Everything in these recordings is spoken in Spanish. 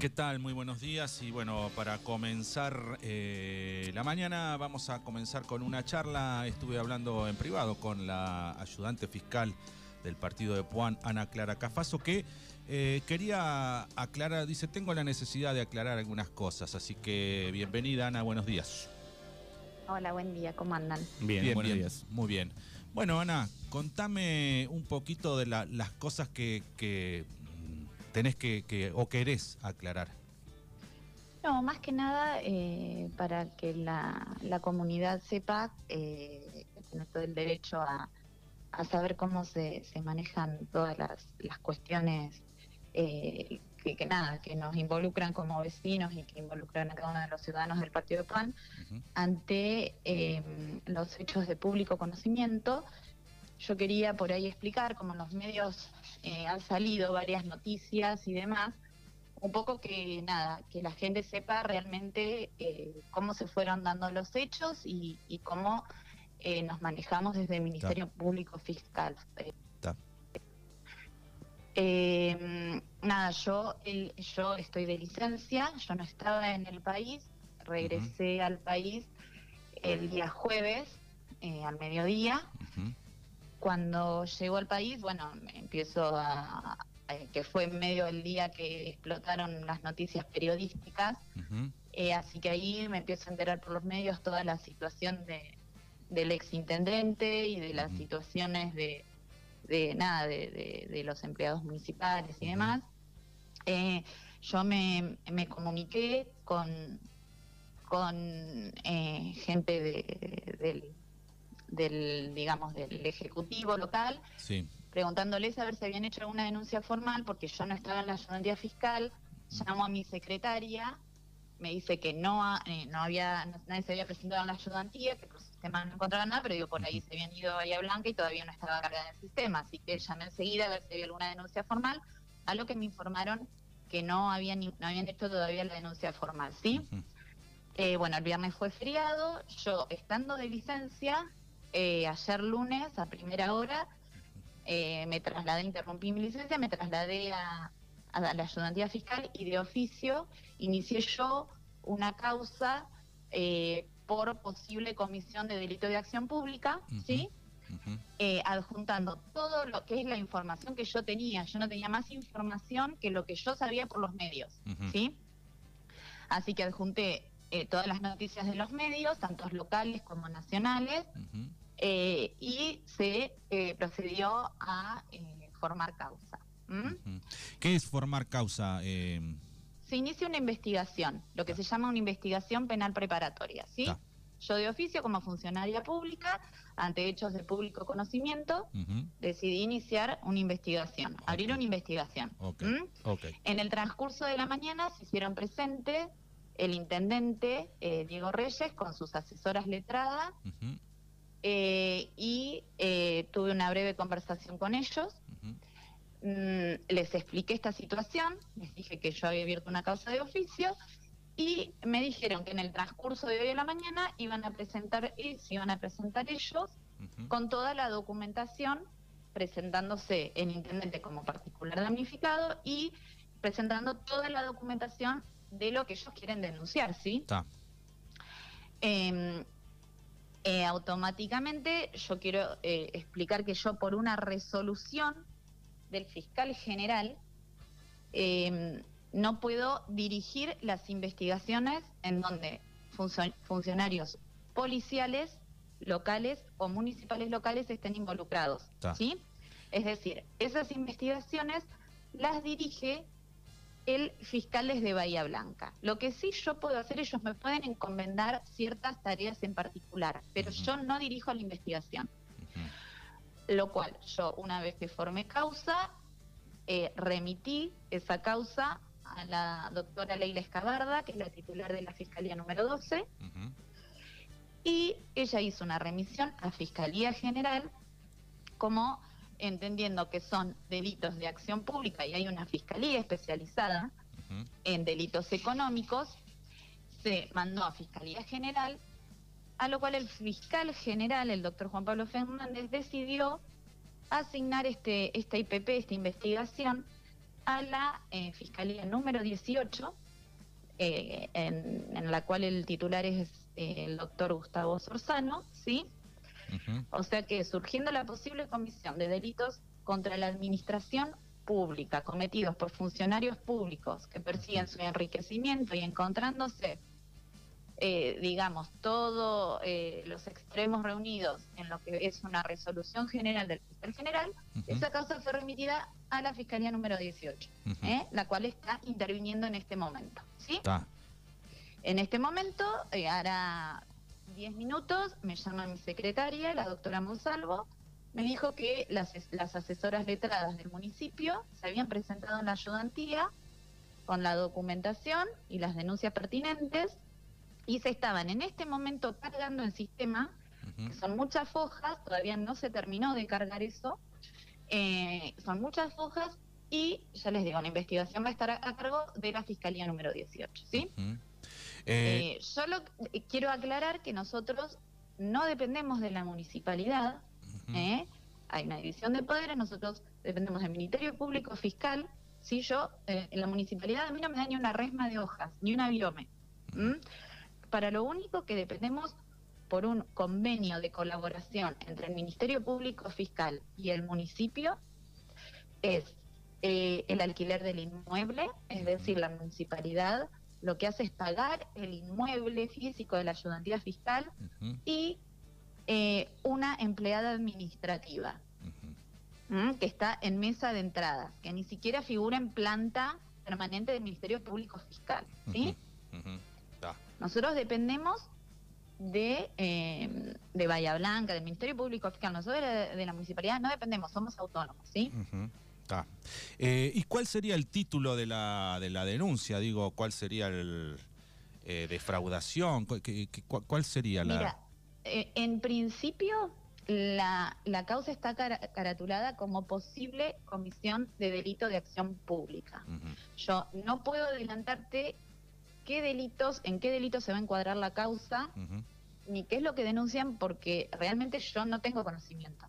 ¿Qué tal? Muy buenos días y bueno, para comenzar eh, la mañana vamos a comenzar con una charla. Estuve hablando en privado con la ayudante fiscal del partido de Puan, Ana Clara Cafaso, que eh, quería aclarar, dice, tengo la necesidad de aclarar algunas cosas, así que bienvenida Ana, buenos días. Hola, buen día, ¿cómo andan? Bien, bien buenos días. Muy bien. Bueno, Ana, contame un poquito de las cosas que, tenés que, o querés aclarar. No, más que nada eh, para que la, comunidad sepa eh, tiene todo el derecho a, saber cómo se, manejan todas las, cuestiones eh, que, nada, que nos involucran como vecinos y que involucran a cada uno de los ciudadanos del Partido de PAN ante eh, los hechos de público conocimiento. Yo quería por ahí explicar, como en los medios eh, han salido varias noticias y demás, un poco que nada, que la gente sepa realmente eh, cómo se fueron dando los hechos y, cómo nos manejamos desde el Ministerio Público Fiscal. Eh, nada, yo, yo estoy de licencia, yo no estaba en el país, regresé al país el día jueves, eh, al mediodía. Cuando llego al país, bueno, empiezo a, que fue en medio del día que explotaron las noticias periodísticas, eh, así que ahí me empiezo a enterar por los medios toda la situación de, del ex intendente y de las situaciones de de nada, de, los empleados municipales y demás. Eh, yo me, comuniqué con, con eh, gente de, del, digamos, del ejecutivo local, preguntándoles a ver si habían hecho alguna denuncia formal, porque yo no estaba en la ayudantía fiscal, llamo a mi secretaria, me dice que no, eh, no había, nadie se había presentado en la ayudantía, que por sistema no encontraba nada, pero digo, por ahí se habían ido a Bahía Blanca y todavía no estaba cargada en el sistema, así que llamé enseguida a ver si había alguna denuncia formal, a lo que me informaron que no habían, no habían hecho todavía la denuncia formal, ¿sí? Eh, bueno, el viernes fue feriado, yo estando de licencia, eh, ayer lunes a primera hora, me trasladé, interrumpí mi licencia, me trasladé a, a la ayudantía fiscal y de oficio inicié yo una causa eh, por posible comisión de delito de acción pública, ¿sí? Eh, adjuntando todo lo que es la información que yo tenía. Yo no tenía más información que lo que yo sabía por los medios, ¿sí? Así que adjunté eh, todas las noticias de los medios, tanto locales como nacionales, y se procedió a formar causa. ¿Qué es formar causa? se inicia una investigación, lo que se llama una investigación penal preparatoria, ¿sí? Yo de oficio como funcionaria pública, ante hechos de público conocimiento, decidí iniciar una investigación, abrir una investigación. En el transcurso de la mañana se hicieron presentes el intendente eh, Diego Reyes con sus asesoras letradas eh, y eh, tuve una breve conversación con ellos. Mm, les expliqué esta situación, les dije que yo había abierto una causa de oficio y me dijeron que en el transcurso de hoy a la mañana iban a presentar, se iban a presentar ellos con toda la documentación, presentándose el intendente como particular damnificado y presentando toda la documentación de lo que ellos quieren denunciar, ¿sí? Eh, automáticamente yo quiero eh, explicar que yo por una resolución del fiscal general, em, no puedo dirigir las investigaciones en donde funcionarios policiales locales o municipales locales estén involucrados. ¿sí? Es decir, esas investigaciones las dirige el fiscal desde Bahía Blanca. Lo que sí yo puedo hacer, ellos me pueden encomendar ciertas tareas en particular, pero yo no dirijo la investigación. Lo cual yo una vez que formé causa, eh, remití esa causa a la doctora Leila Escabarda, que es la titular de la Fiscalía número 12, y ella hizo una remisión a Fiscalía General como entendiendo que son delitos de acción pública y hay una fiscalía especializada en delitos económicos, se mandó a Fiscalía General a lo cual el fiscal general, el doctor Juan Pablo Fernández, decidió asignar este, esta IPP, esta investigación, a la eh, Fiscalía número 18, eh, en, la cual el titular es eh, el doctor Gustavo Sorzano, ¿sí? O sea que surgiendo la posible comisión de delitos contra la administración pública cometidos por funcionarios públicos que persiguen su enriquecimiento y encontrándose eh, digamos, todos eh, los extremos reunidos en lo que es una resolución general del fiscal general, esa causa fue remitida a la Fiscalía número 18, ¿eh? la cual está interviniendo en este momento. ¿sí? En este momento, hará 10 minutos, me llama mi secretaria, la doctora Monsalvo, me dijo que las, las asesoras letradas del municipio se habían presentado en la ayudantía con la documentación y las denuncias pertinentes y se estaban en este momento cargando el sistema, que son muchas fojas, todavía no se terminó de cargar eso, eh, son muchas fojas y ya les digo, la investigación va a estar a, cargo de la Fiscalía número 18, ¿sí? Eh, solo eh, quiero aclarar que nosotros no dependemos de la municipalidad, hay una división de poderes, nosotros dependemos del Ministerio Público Fiscal, si yo, en la municipalidad a mí no me da ni una resma de hojas, ni una biome para lo único que dependemos por un convenio de colaboración entre el Ministerio Público Fiscal y el municipio es eh, el alquiler del inmueble, es decir, la municipalidad lo que hace es pagar el inmueble físico de la ayudantía fiscal y eh, una empleada administrativa que está en mesa de entradas, que ni siquiera figura en planta permanente del Ministerio Público Fiscal. ¿sí? Nosotros dependemos de, eh, de Bahía Blanca, del Ministerio Público Fiscal. Nosotros de, la municipalidad no dependemos, somos autónomos, ¿sí? Eh, ¿Y cuál sería el título de la, de la denuncia? Digo, ¿cuál sería el eh, defraudación? ¿Cuál, sería la...? Mira, en principio la, la causa está caratulada como posible comisión de delito de acción pública. Yo no puedo adelantarte qué delitos, en qué delitos se va a encuadrar la causa, ni qué es lo que denuncian, porque realmente yo no tengo conocimiento.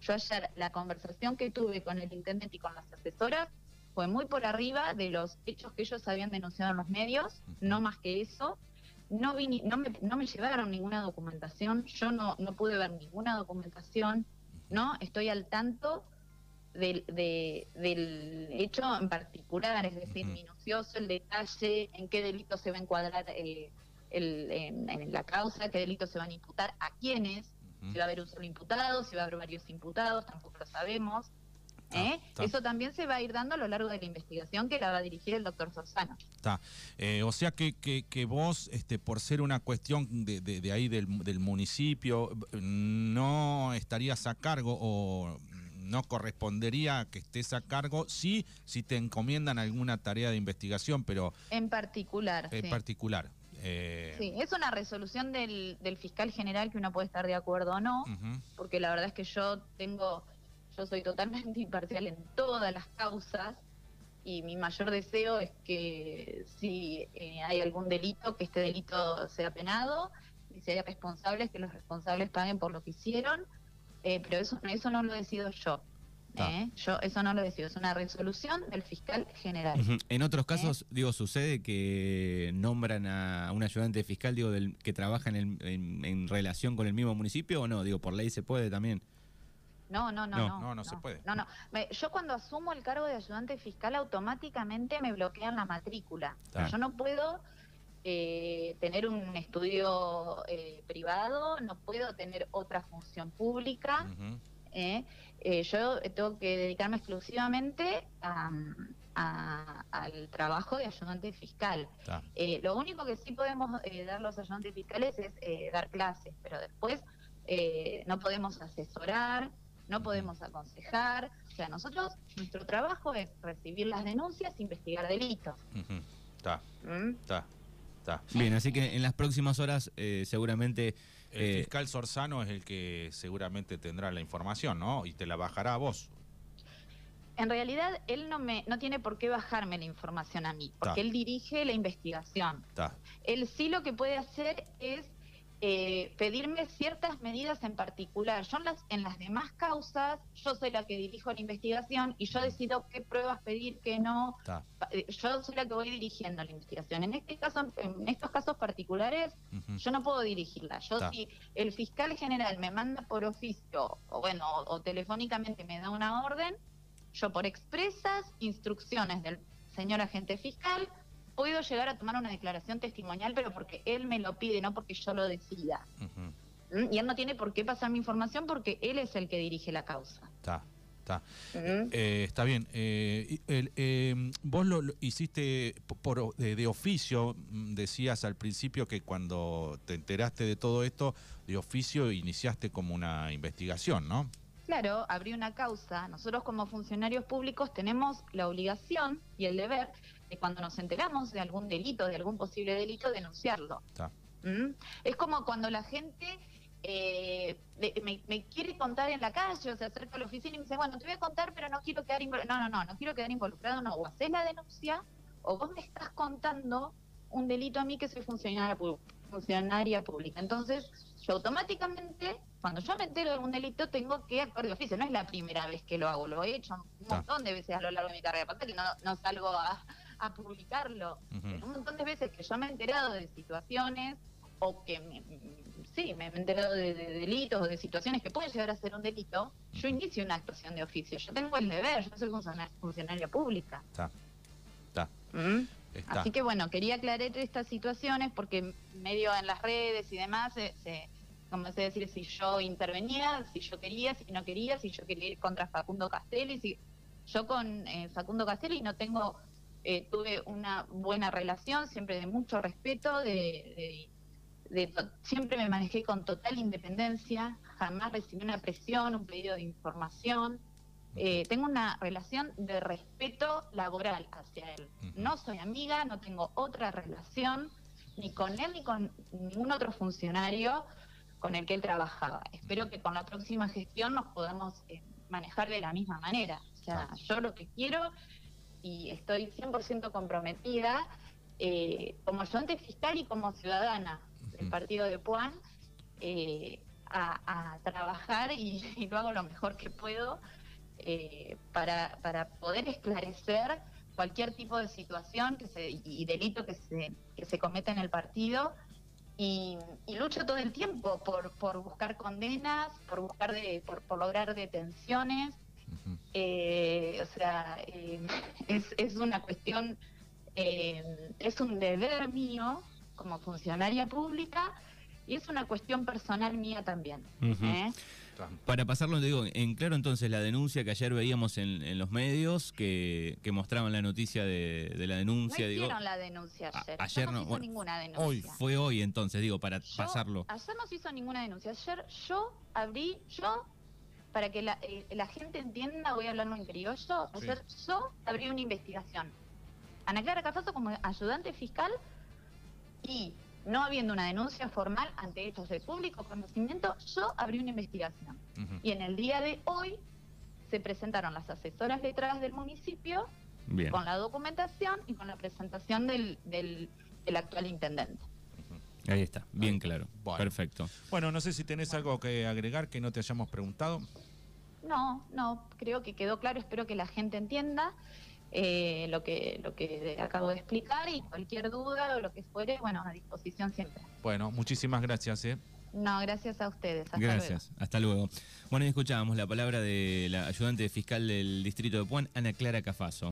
Yo ayer la conversación que tuve con el intendente y con las asesoras fue muy por arriba de los hechos que ellos habían denunciado en los medios, no más que eso. No, vi no, me, no me llevaron ninguna documentación, yo no, no pude ver ninguna documentación, ¿no? Estoy al tanto del, del hecho en particular, es decir, minucioso el detalle, en qué delito se va a encuadrar eh, el, en, la causa, qué delitos se van a imputar, a quiénes, si va a haber un solo imputado, si va a haber varios imputados, tampoco lo sabemos. ¿eh? Eso también se va a ir dando a lo largo de la investigación que la va a dirigir el doctor Sorzano. Está. Eh, o sea que, que, vos, este, por ser una cuestión de, de, ahí del, del, municipio, no estarías a cargo o no correspondería que estés a cargo, sí, si te encomiendan alguna tarea de investigación, pero... En particular. En particular. Eh, sí, es una resolución del, del, fiscal general que uno puede estar de acuerdo o no, porque la verdad es que yo tengo, yo soy totalmente imparcial en todas las causas y mi mayor deseo es que si eh, hay algún delito, que este delito sea penado y si hay responsables, que los responsables paguen por lo que hicieron eh, pero eso, eso no lo decido yo. Ah. ¿eh? Yo eso no lo decido, es una resolución del fiscal general. En otros ¿Eh? casos, digo, sucede que nombran a un ayudante fiscal, digo, del, que trabaja en, en, relación con el mismo municipio o no, digo, por ley se puede también. No, no, no, no. No, no, se puede. No, no. yo cuando asumo el cargo de ayudante fiscal automáticamente me bloquean la matrícula. Yo no puedo eh, tener un estudio eh, privado, no puedo tener otra función pública. Eh, yo tengo que dedicarme exclusivamente al trabajo de ayudante fiscal. lo único que sí podemos dar los ayudantes fiscales es dar clases, pero después no podemos asesorar, no podemos aconsejar. O sea, nosotros, nuestro trabajo es recibir las denuncias, investigar delitos. Está. ¿Mm? Está. Bien, así que en las próximas horas eh, seguramente... El eh, fiscal Sorzano es el que seguramente tendrá la información, ¿no? Y te la bajará a vos. En realidad, él no me no tiene por qué bajarme la información a mí, porque él dirige la investigación. Él sí lo que puede hacer es eh, pedirme ciertas medidas en particular. Yo en las, en las demás causas, yo soy la que dirijo la investigación y yo decido qué pruebas pedir, qué no. Eh, Yo soy la que voy dirigiendo la investigación. En este caso, en estos casos particulares, yo no puedo dirigirla. Yo si el fiscal general me manda por oficio o bueno, o, o telefónicamente me da una orden, yo por expresas instrucciones del señor agente fiscal puedo llegar a tomar una declaración testimonial, pero porque él me lo pide, no porque yo lo decida. ¿Mm? Y él no tiene por qué pasar mi información porque él es el que dirige la causa. Está, está. ¿Mm? Eh, está bien. Eh, el, eh, vos lo, lo hiciste por, de, de oficio, mm, decías al principio que cuando te enteraste de todo esto, de oficio iniciaste como una investigación, ¿no? Claro, abrí una causa. Nosotros como funcionarios públicos tenemos la obligación y el deber de cuando nos enteramos de algún delito, de algún posible delito, denunciarlo. ¿Mm? Es como cuando la gente eh, de- me, me quiere contar en la calle o se acerca a la oficina y me dice, bueno, te voy a contar, pero no quiero quedar involucrado. No, no, no, no quiero quedar involucrado, no. O haces la denuncia o vos me estás contando un delito a mí que soy funcionaria, funcionaria pública. Entonces, yo automáticamente, cuando yo me entero de un delito, tengo que actuar de oficio. No es la primera vez que lo hago, lo he hecho un montón de veces a lo largo de mi carrera. Aparte que no, no salgo a, a publicarlo. Un montón de veces que yo me he enterado de situaciones o que me- sí, me he enterado de, de delitos o de situaciones que pueden llegar a ser un delito, yo inicio una actuación de oficio. Yo tengo el deber, yo soy funciona- funcionaria pública. Está. Está. ¿Mm? Está. Así que bueno, quería aclarar estas situaciones porque medio en las redes y demás, se, se- como se decir, si yo intervenía, si yo quería, si no quería, si yo quería ir contra Facundo Castelli, si yo con eh, Facundo Castelli no tengo, eh, tuve una buena relación, siempre de mucho respeto, de, de- de to- siempre me manejé con total independencia, jamás recibí una presión, un pedido de información. Eh, tengo una relación de respeto laboral hacia él. No soy amiga, no tengo otra relación ni con él ni con ningún otro funcionario con el que él trabajaba. Espero que con la próxima gestión nos podamos eh, manejar de la misma manera. O sea, Ah. yo lo que quiero y estoy 100% comprometida eh, como ayudante fiscal y como ciudadana del partido de Puan eh, a, a trabajar y, y lo hago lo mejor que puedo eh, para, para poder esclarecer cualquier tipo de situación que se, y delito que se, que se cometa en el partido y, y lucho todo el tiempo por, por buscar condenas, por buscar de, por, por lograr detenciones, eh, o sea, eh, es, es una cuestión, eh, es un deber mío como funcionaria pública y es una cuestión personal mía también. ¿eh? Para pasarlo, te digo, en claro entonces la denuncia que ayer veíamos en, en los medios que, que mostraban la noticia de, de la No denuncia, digo, hicieron la denuncia a- ayer. ayer no no, se hizo bueno, ninguna denuncia. hoy fue hoy entonces, digo, para Yo- pasarlo. Ayer no se hizo ninguna denuncia. Ayer yo abrí, yo, para que la, eh, la gente entienda, voy a hablarlo en criollo, Sí. ayer yo abrí una investigación. Ana Clara Cafaso como ayudante fiscal y no habiendo una denuncia formal ante hechos de público conocimiento, yo abrí una investigación. Y en el día de hoy se presentaron las asesoras letradas del municipio Bien. con la documentación y con la presentación del, del, del actual intendente. Ahí está, bien claro. Bueno. Perfecto. Bueno, no sé si tenés algo que agregar que no te hayamos preguntado. No, no, creo que quedó claro, espero que la gente entienda eh, lo que lo que acabo de explicar y cualquier duda o lo que fuere, bueno, a disposición siempre. Bueno, muchísimas gracias. ¿eh? No, gracias a ustedes. Hasta Gracias, hasta luego. Bueno, y escuchábamos la palabra de la ayudante fiscal del distrito de Puan, Ana Clara Cafaso.